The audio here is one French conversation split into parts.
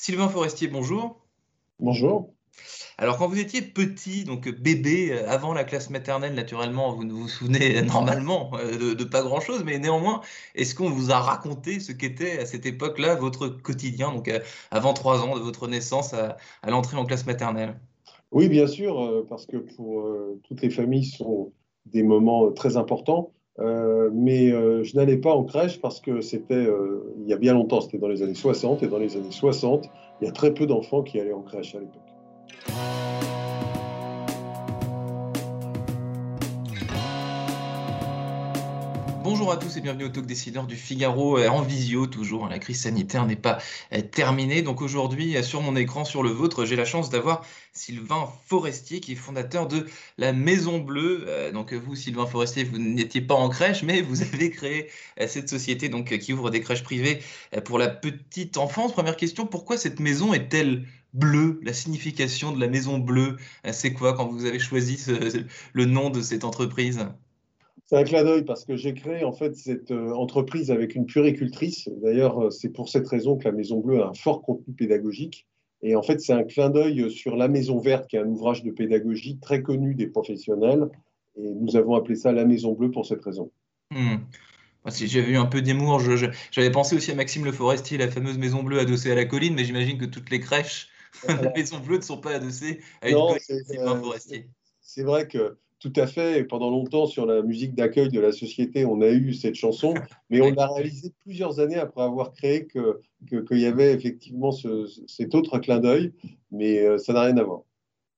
Sylvain Forestier, bonjour. Bonjour. Alors, quand vous étiez petit, donc bébé, euh, avant la classe maternelle, naturellement, vous ne vous souvenez normalement euh, de, pas grand-chose, mais néanmoins, est-ce qu'on vous a raconté ce qu'était à cette époque-là votre quotidien, donc euh, avant trois ans de votre naissance à, à l'entrée en classe maternelle? Oui, bien sûr, parce que pour toutes les familles, ce sont des moments très importants. Euh, mais euh, je n'allais pas en crèche parce que c'était euh, il y a bien longtemps, c'était dans les années 60, et dans les années 60, il y a très peu d'enfants qui allaient en crèche à l'époque. Bonjour à tous et bienvenue au Talk Décideur du Figaro euh, en visio toujours. Hein, la crise sanitaire n'est pas euh, terminée. Donc aujourd'hui, euh, sur mon écran, sur le vôtre, j'ai la chance d'avoir Sylvain Forestier qui est fondateur de la Maison Bleue. Donc vous, Sylvain Forestier, vous n'étiez pas en crèche, mais vous avez créé cette société donc qui ouvre des crèches privées pour la petite enfance. Première question, pourquoi cette maison est-elle bleue? La signification de la Maison Bleue, c'est quoi quand vous avez choisi le nom de cette entreprise? C'est un clin d'œil parce que j'ai créé en fait cette euh, entreprise avec une puricultrice. D'ailleurs, euh, c'est pour cette raison que la Maison Bleue a un fort contenu pédagogique. Et en fait, c'est un clin d'œil sur La Maison Verte, qui est un ouvrage de pédagogie très connu des professionnels. Et nous avons appelé ça La Maison Bleue pour cette raison. Hmm. Si j'avais eu un peu d'humour, j'avais pensé aussi à Maxime Le Forestier, la fameuse Maison Bleue adossée à la colline, mais j'imagine que toutes les crèches de la Maison Bleue ne sont pas adossées à une colline, euh, Forestier. C'est vrai que tout à fait. Pendant longtemps, sur la musique d'accueil de la société, on a eu cette chanson, mais on l'a réalisée plusieurs années après avoir créé qu'il que, y avait effectivement cet autre clin d'œil, mais euh, ça n'a rien à voir.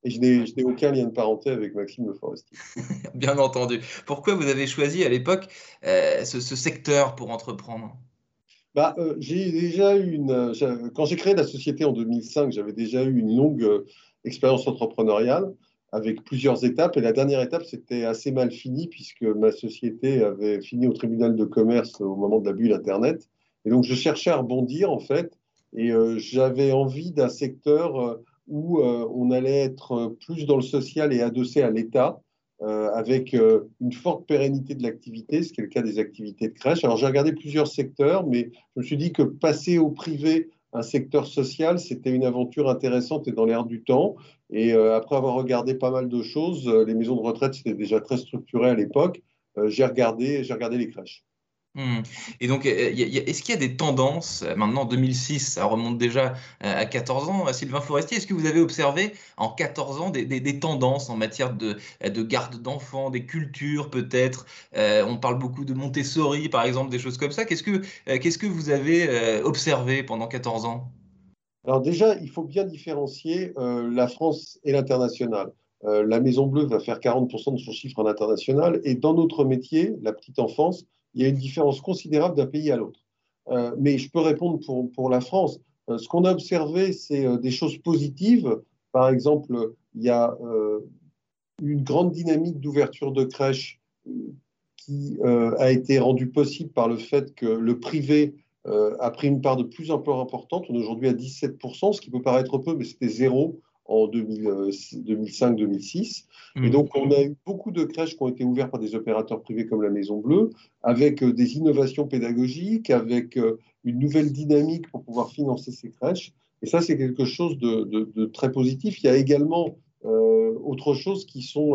Et je n'ai aucun lien de parenté avec Maxime Le Forestier. Bien entendu. Pourquoi vous avez choisi à l'époque euh, ce, secteur pour entreprendre? Bah, euh, j'ai déjà eu une. Quand j'ai créé la société en 2005, j'avais déjà eu une longue expérience entrepreneuriale avec plusieurs étapes. Et la dernière étape, c'était assez mal fini puisque ma société avait fini au tribunal de commerce au moment de la bulle Internet. Et donc, je cherchais à rebondir, en fait. Et euh, j'avais envie d'un secteur euh, où euh, on allait être plus dans le social et adossé à l'État, avec une forte pérennité de l'activité, ce qui est le cas des activités de crèche. Alors, j'ai regardé plusieurs secteurs, mais je me suis dit que passer au privé un secteur social, c'était une aventure intéressante et dans l'air du temps. Et euh, après avoir regardé pas mal de choses, euh, les maisons de retraite, c'était déjà très structuré à l'époque. Euh, j'ai regardé, j'ai regardé les crèches. Hmm. Et donc, est-ce qu'il y a des tendances, maintenant 2006, ça remonte déjà à 14 ans, Sylvain Forestier, est-ce que vous avez observé en 14 ans des, tendances en matière de, de garde d'enfants, des cultures peut-être On parle beaucoup de Montessori, par exemple, des choses comme ça. Qu'est-ce que, qu'est-ce que vous avez observé pendant 14 ans? Alors déjà, il faut bien différencier la France et l'international. la Maison Bleue va faire 40% de son chiffre en international et dans notre métier, la petite enfance, il y a une différence considérable d'un pays à l'autre. Euh, mais je peux répondre pour, pour la France. Euh, ce qu'on a observé, c'est euh, des choses positives. Par exemple, il y a une grande dynamique d'ouverture de crèches qui a été rendue possible par le fait que le privé a pris une part de plus en plus importante. On est aujourd'hui à 17%, ce qui peut paraître peu, mais c'était zéro en 2005-2006. Et mmh. donc, on a eu beaucoup de crèches qui ont été ouvertes par des opérateurs privés comme la Maison Bleue, avec euh, des innovations pédagogiques, avec euh, une nouvelle dynamique pour pouvoir financer ces crèches. Et ça, c'est quelque chose de, très positif. Il y a également euh, autre chose qui sont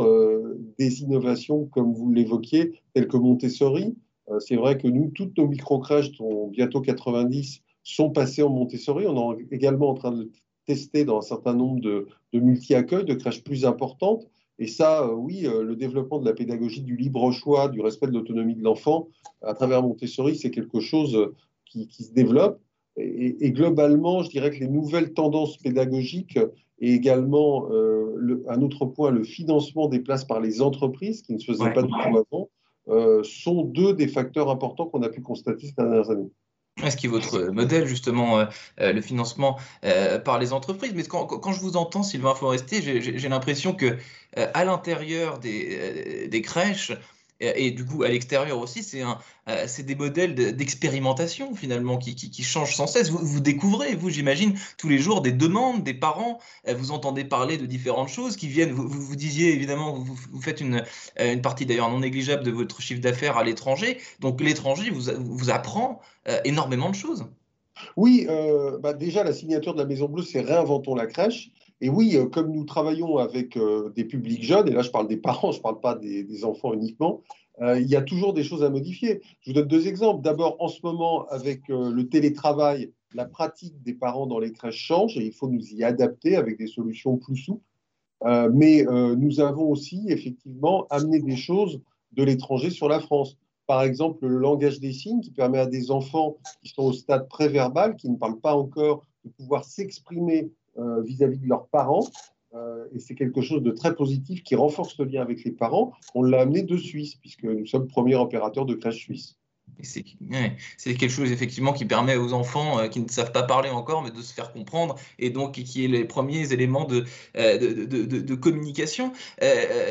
des innovations, comme vous l'évoquiez, telles que Montessori. c'est vrai que nous, toutes nos micro-crèches, dont bientôt 90, sont passées en Montessori. On est également en train de testé dans un certain nombre de, multi-accueils, de crèches plus importantes. Et ça, euh, oui, euh, le développement de la pédagogie du libre choix, du respect de l'autonomie de l'enfant à travers Montessori, c'est quelque chose euh, qui, se développe. Et, globalement, je dirais que les nouvelles tendances pédagogiques et également, un autre point, le financement des places par les entreprises, qui ne se faisait pas du tout avant, sont deux des facteurs importants qu'on a pu constater ces dernières années. Ce qui est votre modèle, justement, le financement par les entreprises? Mais quand, je vous entends, Sylvain Forestier, j'ai l'impression que à l'intérieur des, des, crèches, et, du coup à l'extérieur aussi, c'est euh, des modèles d'expérimentation finalement qui, changent sans cesse. Vous, découvrez, vous j'imagine, tous les jours des demandes des parents, euh, vous entendez parler de différentes choses qui viennent, vous, vous, disiez évidemment, vous, faites une, euh, une partie d'ailleurs non négligeable de votre chiffre d'affaires à l'étranger, donc l'étranger vous, vous apprend énormément de choses. Oui, bah déjà la signature de la Maison Bleue, c'est Réinventons la crèche. Et oui, euh, comme nous travaillons avec euh, des publics jeunes, et là je parle des parents, je ne parle pas des, enfants uniquement, euh, il y a toujours des choses à modifier. Je vous donne deux exemples. D'abord, en ce moment, avec le télétravail, la pratique des parents dans les crèches change et il faut nous y adapter avec des solutions plus souples. mais nous avons aussi effectivement amené des choses de l'étranger sur la France. Par exemple, le langage des signes qui permet à des enfants qui sont au stade préverbal, qui ne parlent pas encore, de pouvoir s'exprimer euh, vis-à-vis de leurs parents. Euh, et c'est quelque chose de très positif qui renforce le lien avec les parents. On l'a amené de Suisse, puisque nous sommes premier opérateur de crèche suisse. C'est quelque chose effectivement qui permet aux enfants euh, qui ne savent pas parler encore, mais de se faire comprendre, et donc qui est les premiers éléments de, communication.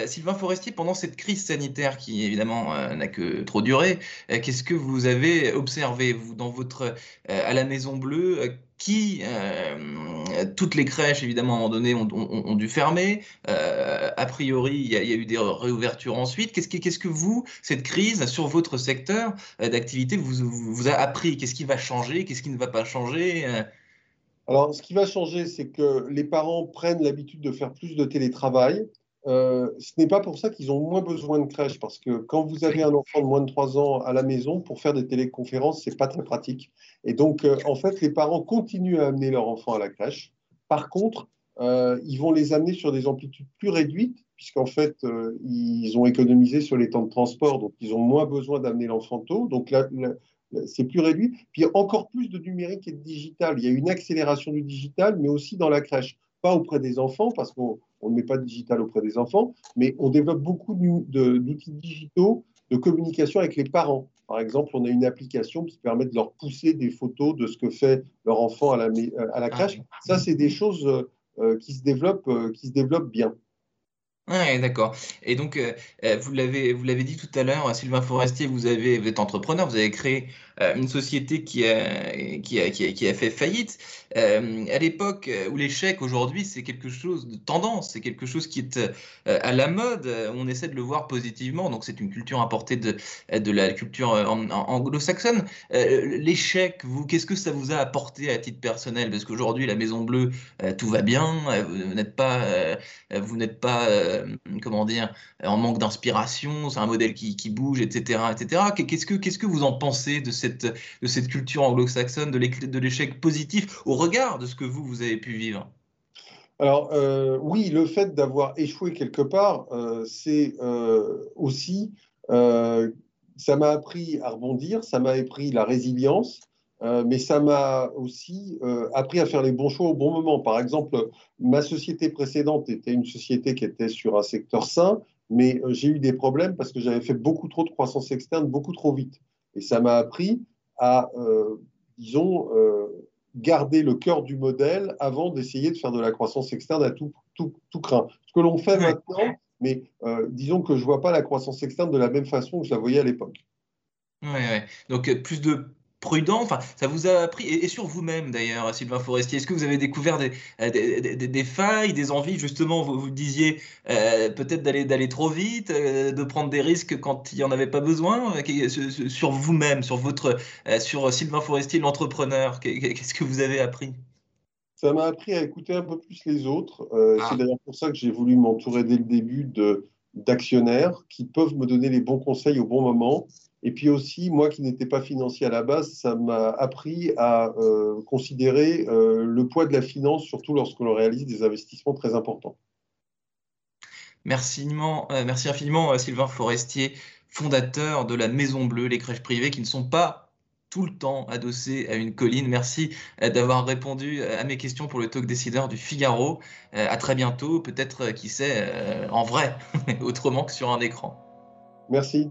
Sylvain Forestier, pendant cette crise sanitaire qui évidemment n'a que trop duré, qu'est-ce que vous avez observé vous dans votre à la Maison Bleue qui, euh, toutes les crèches, évidemment, à un moment donné, ont, dû fermer. Euh, a priori, il y, a, eu des réouvertures ensuite. Qu'est-ce, que vous, cette crise sur votre secteur euh, d'activité, vous, vous, a appris? Qu'est-ce qui va changer? Qu'est-ce qui ne va pas changer? Alors, ce qui va changer, c'est que les parents prennent l'habitude de faire plus de télétravail. Euh, ce n'est pas pour ça qu'ils ont moins besoin de crèche, parce que quand vous avez un enfant de moins de 3 ans à la maison, pour faire des téléconférences, ce n'est pas très pratique. Et donc, euh, en fait, les parents continuent à amener leur enfant à la crèche. Par contre, euh, ils vont les amener sur des amplitudes plus réduites, puisqu'en fait, ils ont économisé sur les temps de transport, donc ils ont moins besoin d'amener l'enfant tôt. Donc c'est plus réduit. Puis encore plus de numérique et de digital. Il y a une accélération du digital, mais aussi dans la crèche. Pas auprès des enfants, parce qu'on on ne met pas de digital auprès des enfants, mais on développe beaucoup d'outils digitaux de communication avec les parents. Par exemple, on a une application qui permet de leur pousser des photos de ce que fait leur enfant à la, à la ah crèche. Ça, c'est des choses euh, qui, se développent, euh, qui se développent bien. Oui, d'accord. Et donc, euh, vous l'avez vous l'avez dit tout à l'heure, Sylvain Forestier, vous avez vous êtes entrepreneur, vous avez créé euh, une société qui a, qui a, qui a, fait faillite. Euh, à l'époque euh, où l'échec aujourd'hui, c'est quelque chose de tendance, c'est quelque chose qui est à la mode. On essaie de le voir positivement. Donc, c'est une culture importée de, la culture anglo-saxonne. l'échec, vous, qu'est-ce que ça vous a apporté à titre personnel? Parce qu'aujourd'hui, la Maison Bleue, tout va bien. Vous n'êtes pas, vous n'êtes pas, comment dire, en manque d'inspiration. C'est un modèle qui, bouge, etc., etc. Qu'est-ce que, vous en pensez de cette de cette culture anglo-saxonne, de l'échec positif au regard de ce que vous, vous avez pu vivre alors euh, oui, le fait d'avoir échoué quelque part, euh, c'est euh, aussi, ça m'a appris à rebondir, ça m'a appris la résilience, mais ça m'a aussi appris à faire les bons choix au bon moment. Par exemple, ma société précédente était une société qui était sur un secteur sain, mais j'ai eu des problèmes parce que j'avais fait beaucoup trop de croissance externe beaucoup trop vite. Et ça m'a appris à, disons, garder le cœur du modèle avant d'essayer de faire de la croissance externe à tout, tout, tout craint. Ce que l'on fait maintenant, mais euh, disons que je ne vois pas la croissance externe de la même façon que je la voyais à l'époque. Oui, ouais. Donc plus de prudent. Enfin, ça vous a appris, et, sur vous-même d'ailleurs, Sylvain Forestier, est-ce que vous avez découvert des, euh, des, failles, des envies, justement, vous, vous disiez euh, peut-être d'aller, d'aller trop vite, euh, de prendre des risques quand il n'y en avait pas besoin, sur vous-même, sur votre, sur Sylvain Forestier, l'entrepreneur, qu'est-ce que vous avez appris? Ça m'a appris à écouter un peu plus les autres. Ah. C'est d'ailleurs pour ça que j'ai voulu m'entourer dès le début de, d'actionnaires qui peuvent me donner les bons conseils au bon moment et puis aussi, moi qui n'étais pas financier à la base, ça m'a appris à euh, considérer euh, le poids de la finance, surtout lorsque l'on réalise des investissements très importants. Merci, euh, merci infiniment, Sylvain Forestier, fondateur de la Maison Bleue, les crèches privées qui ne sont pas tout le temps adossées à une colline. Merci d'avoir répondu à mes questions pour le talk décideur du Figaro. À très bientôt, peut-être, qui sait, en vrai, autrement que sur un écran. Merci.